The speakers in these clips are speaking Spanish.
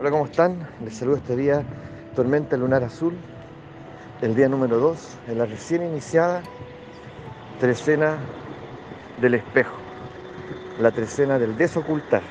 Hola, ¿cómo están? Les saludo este día, Tormenta Lunar Azul, el día número 2, en la recién iniciada trecena del espejo, la trecena del desocultar.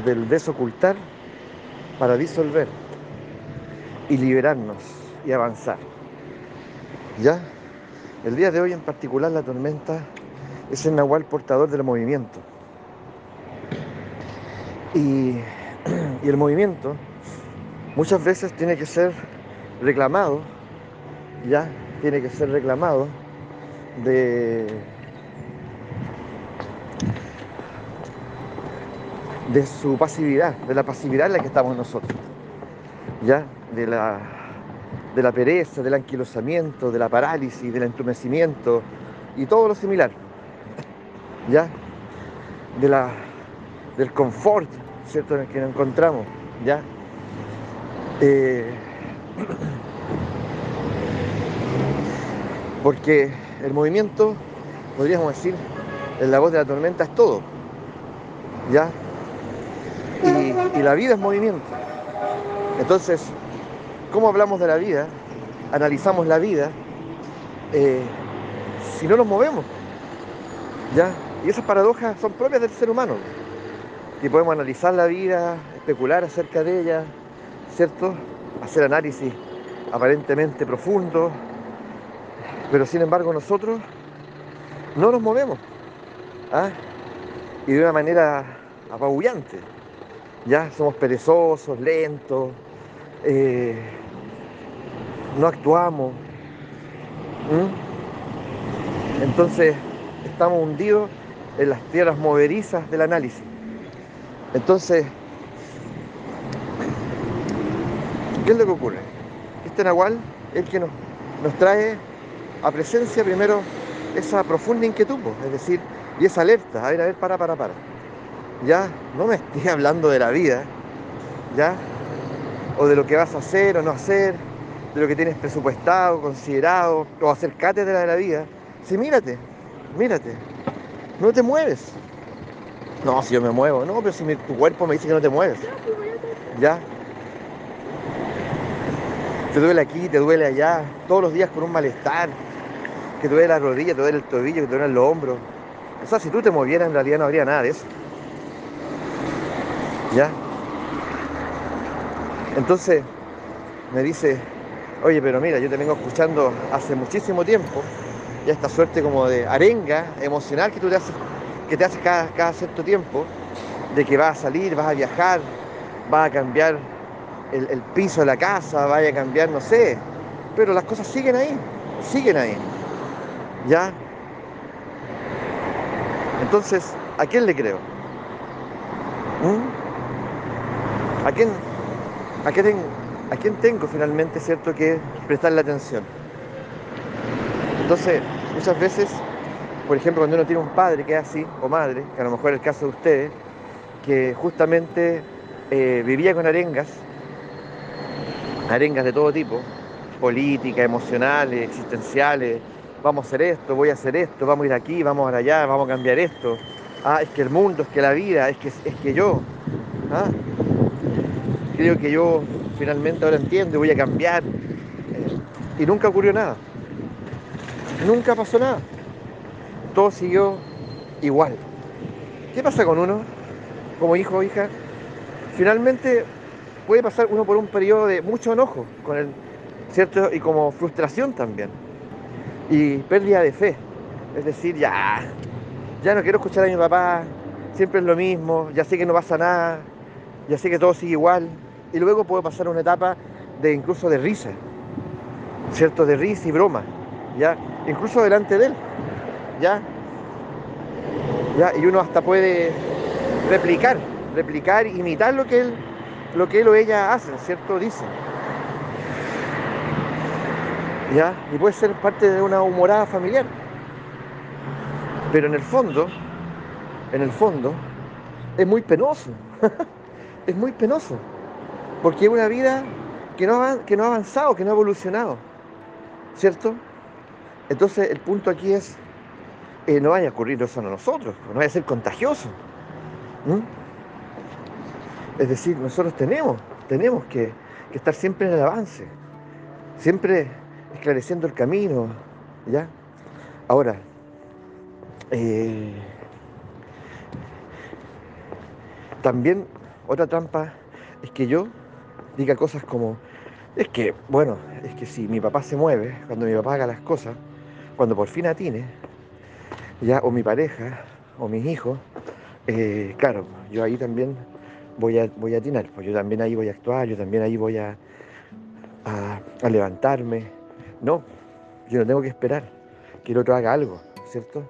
¿Mm? Del desocultar para disolver y liberarnos y avanzar. ¿Ya? El día de hoy en particular la tormenta es el nahual portador del movimiento y, el movimiento muchas veces tiene que ser reclamado, ya tiene que ser reclamado de, de su pasividad, de la pasividad en la que estamos nosotros, ya de la, de la pereza, del anquilosamiento, de la parálisis, del entumecimiento y todo lo similar, ya de la, del confort ¿cierto? en el que nos encontramos, ¿ya? Eh, porque el movimiento, podríamos decir, en la voz de la tormenta es todo, ¿ya? Y, la vida es movimiento. Entonces, ¿cómo hablamos de la vida? Analizamos la vida eh, si no nos movemos, ¿ya? Y esas paradojas son propias del ser humano y podemos analizar la vida, especular acerca de ella, ¿cierto? Hacer análisis aparentemente profundos, pero sin embargo nosotros no nos movemos, ¿ah? y de una manera apabullante. Ya somos perezosos, lentos, eh, no actuamos. Entonces estamos hundidos en las tierras moverizas del análisis. Entonces, ¿qué es lo que ocurre? Este Nahual es el que nos, nos trae a presencia primero esa profunda inquietud, es decir, y esa alerta, a ver, a ver, para, para, para. Ya, no me estoy hablando de la vida, ya, o de lo que vas a hacer o no hacer, de lo que tienes presupuestado, considerado, o hacer cátedra de la vida. Sí, mírate, mírate, no te mueves, no, si yo me muevo. No, pero si tu cuerpo me dice que no te mueves. Ya. Te duele aquí, te duele allá. Todos los días con un malestar. Que te duele la rodilla, te duele el tobillo, que te duele los hombros. O sea, si tú te movieras, en realidad no habría nada de eso. ¿Ya? Entonces me dice, oye, pero mira, yo te vengo escuchando hace muchísimo tiempo, y esta suerte como de arenga emocional que tú te haces que te hace cada, cierto tiempo, de que vas a salir, vas a viajar, vas a cambiar el, piso de la casa, vaya a cambiar, no sé, pero las cosas siguen ahí, siguen ahí. ¿Ya? Entonces, ¿a quién le creo? ¿Mm? ¿A quién, a, quién, ¿A quién tengo finalmente, cierto, que prestarle atención? Entonces, muchas veces por ejemplo, cuando uno tiene un padre que es así, o madre, que a lo mejor es el caso de ustedes, que justamente eh, vivía con arengas, arengas de todo tipo, políticas, emocionales, existenciales, vamos a hacer esto, voy a hacer esto, vamos a ir aquí, vamos a allá, vamos a cambiar esto. Ah, es que el mundo, es que la vida, es que, es que yo. Ah, creo que yo finalmente ahora entiendo y voy a cambiar. Eh, y nunca ocurrió nada. Nunca pasó nada todo siguió igual. ¿Qué pasa con uno como hijo o hija? Finalmente puede pasar uno por un periodo de mucho enojo con él, ¿cierto? Y como frustración también. Y pérdida de fe. Es decir, ya, ya no quiero escuchar a mi papá, siempre es lo mismo, ya sé que no pasa nada, ya sé que todo sigue igual. Y luego puede pasar una etapa de incluso de risa, ¿cierto? De risa y broma, ¿ya? Incluso delante de él. ¿Ya? ¿Ya? Y uno hasta puede replicar, replicar, imitar lo que él, lo que él o ella hacen, ¿cierto? Dicen. ¿Ya? Y puede ser parte de una humorada familiar. Pero en el fondo, en el fondo, es muy penoso. es muy penoso. Porque es una vida que no, ha, que no ha avanzado, que no ha evolucionado. ¿Cierto? Entonces el punto aquí es eh, no vaya a ocurrir eso a nosotros, no vaya a ser contagioso. Es decir, nosotros tenemos, tenemos que, estar siempre en el avance, siempre esclareciendo el camino, ¿ya? Ahora, eh, también otra trampa es que yo diga cosas como, es que, bueno, es que si mi papá se mueve, cuando mi papá haga las cosas, cuando por fin atine, ya, o mi pareja, o mis hijos, eh, claro, yo ahí también voy a, voy a atinar, pues yo también ahí voy a actuar, yo también ahí voy a, a, levantarme. No, yo no tengo que esperar que el otro haga algo, ¿cierto?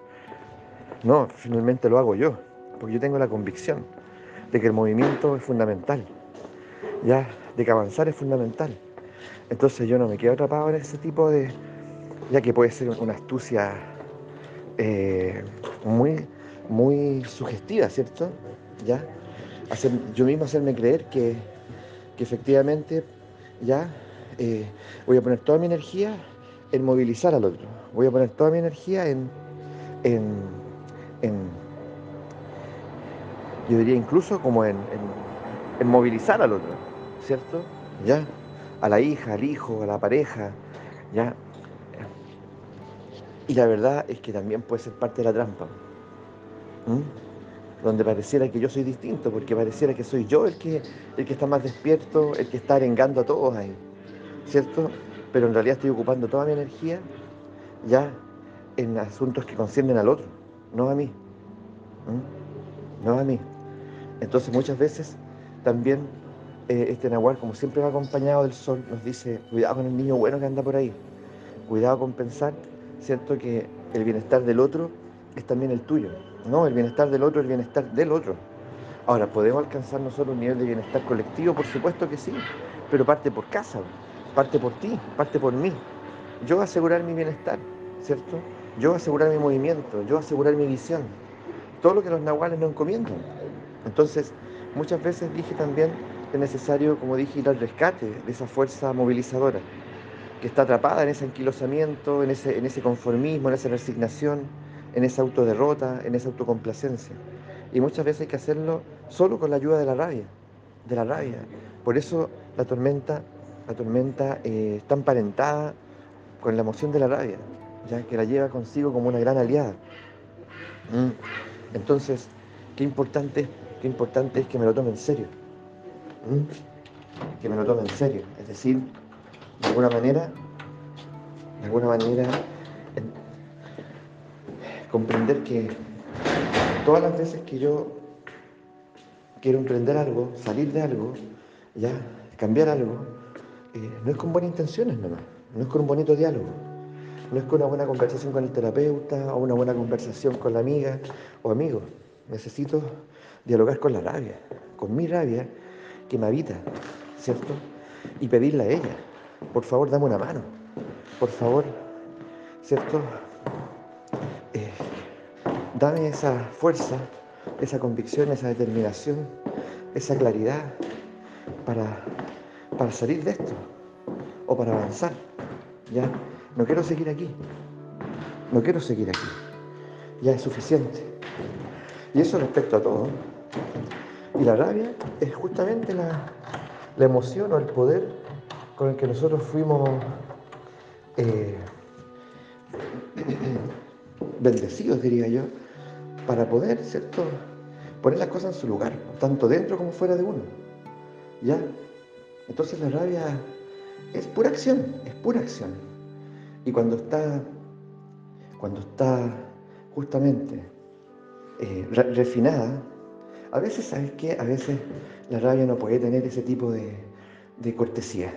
No, finalmente lo hago yo, porque yo tengo la convicción de que el movimiento es fundamental, ya, de que avanzar es fundamental. Entonces yo no me quedo atrapado en ese tipo de, ya que puede ser una astucia eh, muy, muy sugestiva, ¿cierto? ¿Ya? yo mismo hacerme creer que, efectivamente ya eh, voy a poner toda mi energía en movilizar al otro, voy a poner toda mi energía en, en, yo diría incluso como en, en movilizar al otro, ¿cierto? ¿Ya? A la hija, al hijo, a la pareja, ¿ya? Y la verdad es que también puede ser parte de la trampa. Donde pareciera que yo soy distinto, porque pareciera que soy yo el que, el que está más despierto, el que está arengando a todos ahí. ¿Cierto? Pero en realidad estoy ocupando toda mi energía ya en asuntos que conciernen al otro, no a mí. No a mí. Entonces muchas veces también eh, este Nahual, como siempre va acompañado del sol, nos dice, cuidado con el niño bueno que anda por ahí, cuidado con pensar ¿cierto? Que el bienestar del otro es también el tuyo. No, el bienestar del otro es el bienestar del otro. Ahora, ¿podemos alcanzar nosotros un nivel de bienestar colectivo? Por supuesto que sí, pero parte por casa, parte por ti, parte por mí. Yo asegurar mi bienestar, ¿cierto? Yo asegurar mi movimiento, yo asegurar mi visión. Todo lo que los nahuales nos encomiendan. Entonces, muchas veces dije también es necesario, como dije, ir al rescate de esa fuerza movilizadora que está atrapada en ese anquilosamiento, en ese, en ese conformismo, en esa resignación, en esa autoderrota, en esa autocomplacencia. Y muchas veces hay que hacerlo solo con la ayuda de la rabia, de la rabia. Por eso la tormenta, la tormenta eh, está emparentada con la emoción de la rabia, ya que la lleva consigo como una gran aliada. ¿Mm? Entonces, qué importante, qué importante es que me lo tome en serio. ¿Mm? Que me lo tome en serio. Es decir, de alguna manera, de alguna manera, comprender que todas las veces que yo quiero emprender algo, salir de algo, ya, cambiar algo, eh, no es con buenas intenciones nomás, no es con un bonito diálogo, no es con una buena conversación con el terapeuta o una buena conversación con la amiga o amigo. Necesito dialogar con la rabia, con mi rabia que me habita, ¿cierto? Y pedirle a ella, por favor, dame una mano. Por favor, ¿cierto? Eh, dame esa fuerza, esa convicción, esa determinación, esa claridad para, para salir de esto o para avanzar. Ya, no quiero seguir aquí. No quiero seguir aquí. Ya es suficiente. Y eso respecto a todo. Y la rabia es justamente la, la emoción o el poder con el que nosotros fuimos eh, bendecidos, diría yo, para poder, ¿cierto?, poner las cosas en su lugar, tanto dentro como fuera de uno. ¿Ya? Entonces la rabia es pura acción, es pura acción. Y cuando está, cuando está justamente eh, refinada, a veces, ¿sabes qué? A veces la rabia no puede tener ese tipo de, de cortesía.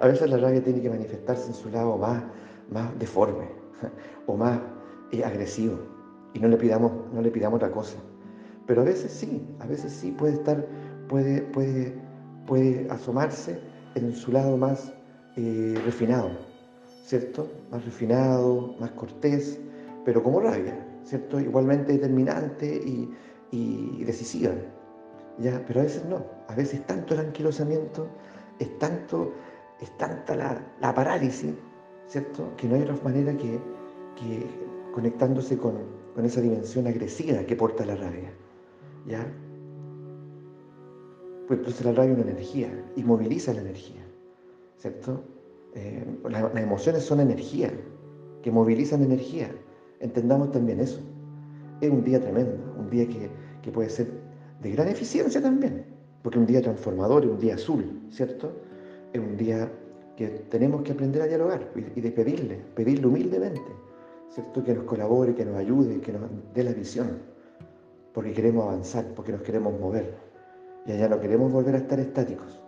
A veces la rabia tiene que manifestarse en su lado más, más deforme o más eh, agresivo y no le, pidamos, no le pidamos otra cosa. Pero a veces sí, a veces sí puede estar, puede, puede, puede asomarse en su lado más eh, refinado, ¿cierto? Más refinado, más cortés, pero como rabia, ¿cierto? Igualmente determinante y, decisiva. ¿ya? Pero a veces no, a veces tanto el anquilosamiento, es tanto es tanta la, parálisis, ¿cierto? Que no hay otra manera que, conectándose con, esa dimensión agresiva que porta la rabia, ¿ya? pues entonces la rabia es una energía y moviliza la energía, ¿cierto? Eh, las emociones son energía, que movilizan energía. Entendamos también eso. Es un día tremendo, un día que, que puede ser de gran eficiencia también, porque un día transformador, es un día azul, ¿cierto? Es un día que tenemos que aprender a dialogar y de pedirle, pedirle humildemente, ¿cierto? Que nos colabore, que nos ayude, que nos dé la visión, porque queremos avanzar, porque nos queremos mover. Y allá no queremos volver a estar estáticos.